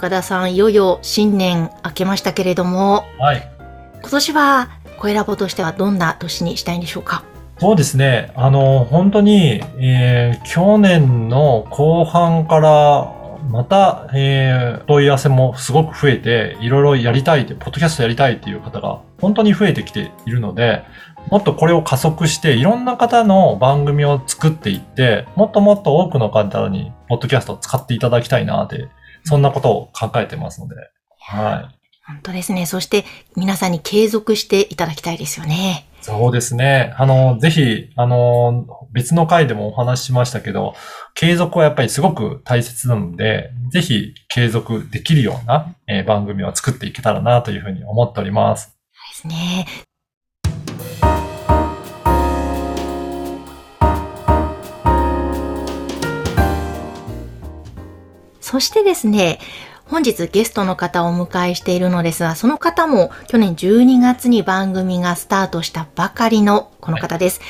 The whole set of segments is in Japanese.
岡田さんいよいよ新年明けましたけれどもはい。今年は声ラボとしてはどんな年にしたいんでしょうか？そうですね。あの、本当に、えー去年の後半から、また、えー問い合わせもすごく増えて、いろいろやりたいって、ポッドキャストやりたいっていう方が本当に増えてきているので、もっとこれを加速して、いろんな方の番組を作っていって、もっともっと多くの方に、ポッドキャストを使っていただきたいなって、そんなことを考えてますので、はい。本当ですねそして皆さんに継続していただきたいですよねそうですね。あの、ぜひ、あの、別の回でもお話ししましたけど、継続はやっぱりすごく大切なので、ぜひ継続できるような、えー番組を作っていけたらなというふうに思っております。ですねそしてですね、本日ゲストの方をお迎えしているのですが、その方も去年12月に番組がスタートしたばかりのこの方です。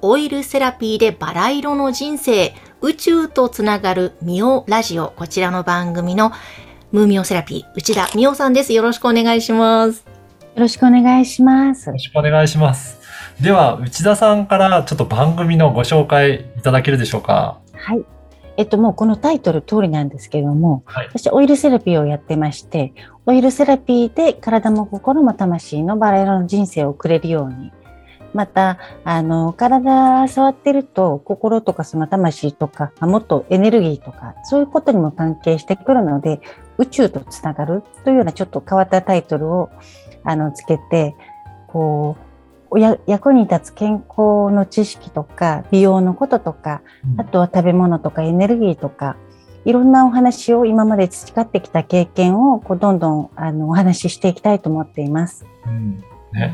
オイルセラピーでバラ色の人生、宇宙とつながるミオラジオ、こちらの番組のムーミオセラピー、内田美オさんです。よろしくお願いします。よろしくお願いしますよろ。しくお願いします。では、内田さんからちょっと番組のご紹介いただけるでしょうか。はい。えっと、もうこのタイトル通りなんですけれども、はい。私オイルセラピーをやってまして、オイルセラピーで体も心も魂のバラ色の人生を送れるように、また、あの、体触ってると心とかその魂とか、あもっとエネルギーとか、そういうことにも関係してくるので、宇宙とつながるというようなちょっと変わったタイトルを、あの、つけて、こう、役に立つ健康の知識とか、美容のこととか、あとは食べ物とかエネルギーとか、いろんなお話を今まで培ってきた経験をこうどんどんあのお話ししていきたいと思っています。うんね、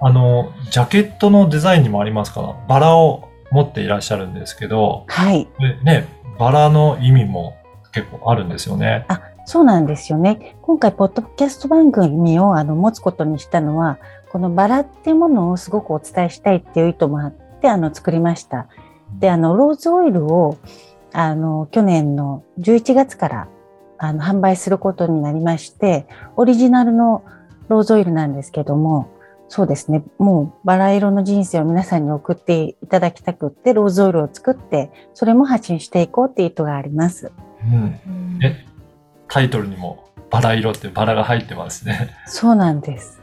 あの、ジャケットのデザインにもありますから、バラを持っていらっしゃるんですけど、はい。でね、バラの意味も結構あるんですよね。あ、そうなんですよね。今回、ポッドキャスト番組をあの持つことにしたのは、このバラっていうものをすごくお伝えしたいっていう意図もあって、あの、作りました。で、あの、ローズオイルを、あの、去年の11月から、あの、販売することになりまして、オリジナルのローズオイルなんですけども、そうですね。もうバラ色の人生を皆さんに送っていただきたくって、ローズオイルを作って、それも発信していこうっていう意図があります。うん。えタイトルにもバラ色ってバラが入ってますね。そうなんです。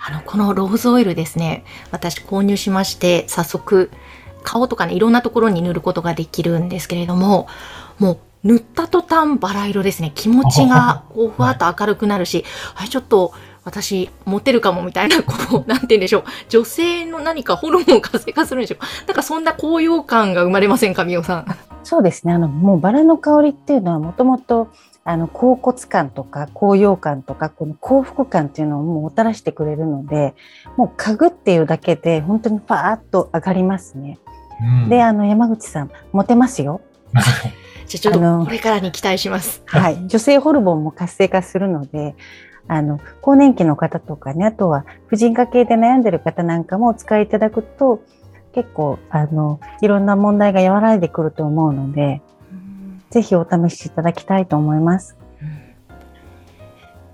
あの、このローズオイルですね、私購入しまして、早速、顔とかね、いろんなところに塗ることができるんですけれども、もう、塗った途端バラ色ですね。気持ちが、こう、ふわっと明るくなるし、あれ、ちょっと、私、モテるかもみたいな、こう、なんて言うんでしょう。女性の何かホルモンを活性化するんでしょう。なんかそんな高揚感が生まれませんか、みおさん。そうですね。あの、もうバラの香りっていうのはもともと、あの、恍惚感とか高揚感とか、この幸福感っていうのをもうもたらしてくれるので、もう嗅ぐっていうだけで本当にパーッと上がりますね。うん、で、あの、山口さん、モテますよ。じゃあちょっとこれからに期待します。はい。女性ホルモンも活性化するので、あの、更年期の方とかね、あとは婦人科系で悩んでる方なんかもお使いいただくと、結構、あの、いろんな問題が和らいでくると思うので、ぜひお試しいただきたいと思います。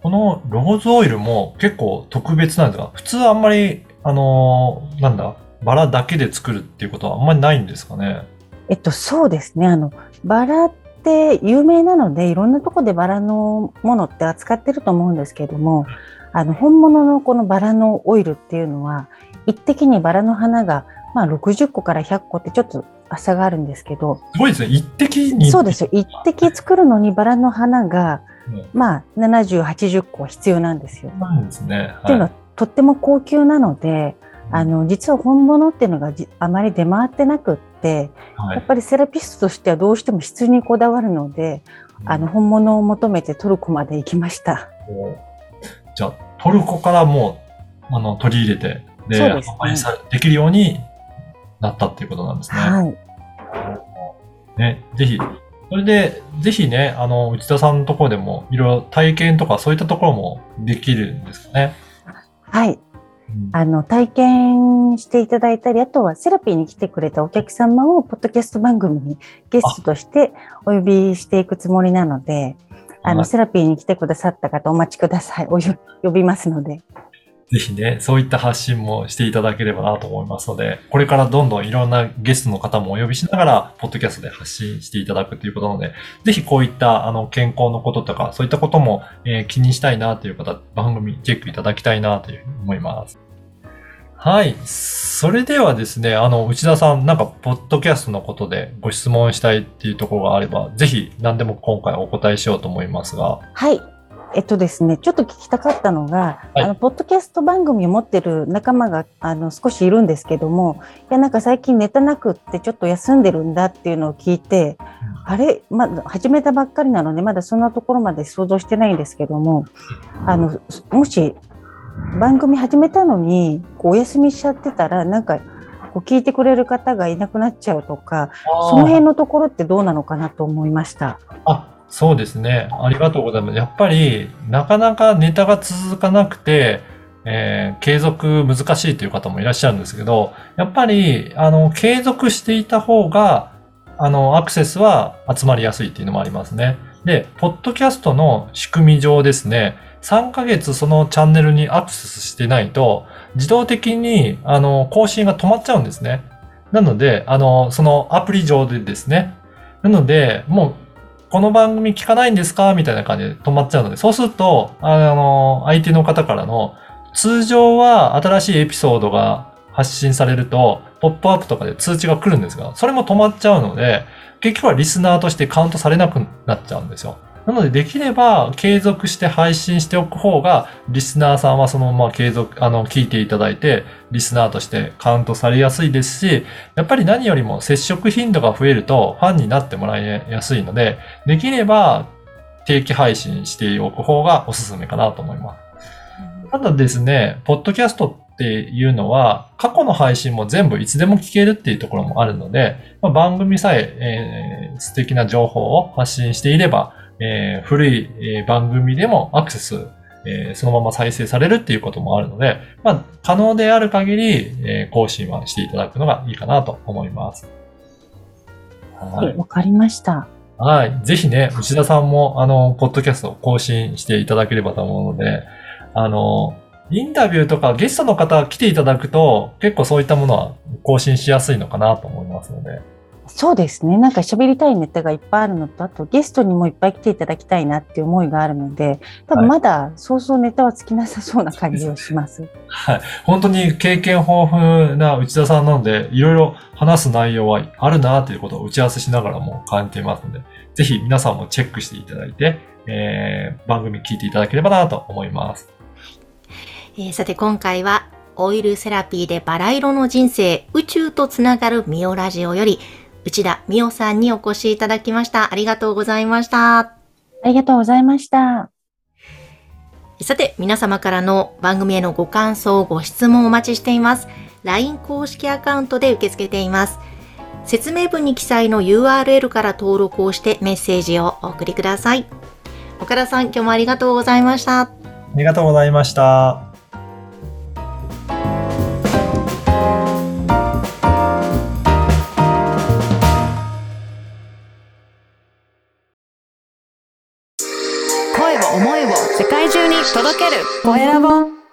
このローズオイルも結構特別なんですが、普通あんまり、あのーなんだ、バラだけで作るっていうことはあんまりないんですかね？えっと、そうですね。あの、バラって有名なので、いろんなとこでバラのものって扱ってると思うんですけども、あの、本物のこのバラのオイルっていうのは、一滴にバラの花が、まあ、60個から100個ってちょっと差があるんですけど、すごいですね。一滴に。そうですよ。一滴作るのにバラの花が、うんまあ、70、80個必要なんですよ。なんですね。っていうのは、とっても高級なので、あの、実は本物っていうのがあまり出回ってなくって、はいやっぱりセラピストとしてはどうしても質にこだわるので、あの、本物を求めてトルコまで行きました。じゃあトルコからもう、あの、取り入れて、で、そうですね販売さできるようになったっていうことなんですね。はい。ね、ぜひ、それで、ぜひね、あの、内田さんのところでも、いろいろ体験とかそういったところもできるんですかね。はい。うんあの、体験していただいたり、あとはセラピーに来てくれたお客様を、ポッドキャスト番組にゲストとしてお呼びしていくつもりなので、あの、はいセラピーに来てくださった方お待ちください。およ呼びますので。ぜひね、そういった発信もしていただければなと思いますので、これからどんどんいろんなゲストの方もお呼びしながら、ポッドキャストで発信していただくということなので、ぜひこういったあの健康のこととか、そういったことも、えー気にしたいなという方、番組チェックいただきたいなというふうに思います。はい。それではですね、あの、内田さん、なんか、ポッドキャストのことでご質問したいっていうところがあれば、ぜひ何でも今回お答えしようと思いますが。はい。えっとですね、ちょっと聞きたかったのが、はい。あの、ポッドキャスト番組を持ってる仲間が、あの、少しいるんですけども、いや、なんか最近ネタなくってちょっと休んでるんだっていうのを聞いて、あれ、まだ始めたばっかりなので、まだそんなところまで想像してないんですけども、あの、もし、番組始めたのに、こうお休みしちゃってたら、なんか、こう聞いてくれる方がいなくなっちゃうとか、その辺のところってどうなのかなと思いました。あ、そうですね。ありがとうございます。やっぱり、なかなかネタが続かなくて、えー継続難しいという方もいらっしゃるんですけど、やっぱり、あの、継続していた方が、あの、アクセスは集まりやすいっていうのもありますね。で、ポッドキャストの仕組み上ですね、3ヶ月そのチャンネルにアクセスしてないと、自動的に、あの、更新が止まっちゃうんですね。なので、あの、そのアプリ上でですね。なので、もう、この番組聞かないんですか？みたいな感じで止まっちゃうので、そうすると、あの、相手の方からの、通常は新しいエピソードが発信されると、ポップアップとかで通知が来るんですが、それも止まっちゃうので、結局はリスナーとしてカウントされなくなっちゃうんですよ。なので、できれば継続して配信しておく方が、リスナーさんはそのまま継続、あの、聞いていただいて、リスナーとしてカウントされやすいですし、やっぱり何よりも接触頻度が増えるとファンになってもらいやすいので、できれば定期配信しておく方がおすすめかなと思います。ただですね、ポッドキャストっていうのは、過去の配信も全部いつでも聞けるっていうところもあるので、まあ、番組さええー素敵な情報を発信していれば、えー古い、えー番組でもアクセス、えーそのまま再生されるっていうこともあるので、まあ、可能である限り、えー更新はしていただくのがいいかなと思います。はい。わかりました。はい。ぜひね、内田さんも、あの、ポッドキャストを更新していただければと思うので、あの、インタビューとかゲストの方来ていただくと、結構そういったものは更新しやすいのかなと思いますので。そうですね。なんか喋りたいネタがいっぱいあるのと、あとゲストにもいっぱい来ていただきたいなっていう思いがあるので、多分まだそうそうネタは尽きなさそうな感じをします。はい。本当に経験豊富な内田さんなので、いろいろ話す内容はあるなということを打ち合わせしながらも感じていますので、ぜひ皆さんもチェックしていただいて、えー、番組聞いていただければなと思います。えーさて今回はオイルセラピーでバラ色の人生宇宙とつながるミオラジオより内田美代さんにお越しいただきました。ありがとうございました。ありがとうございました。さて、皆様からの番組へのご感想、ご質問をお待ちしています。LINE 公式アカウントで受け付けています。説明文に記載の URL から登録をしてメッセージをお送りください。岡田さん、今日もありがとうございました。ありがとうございました。声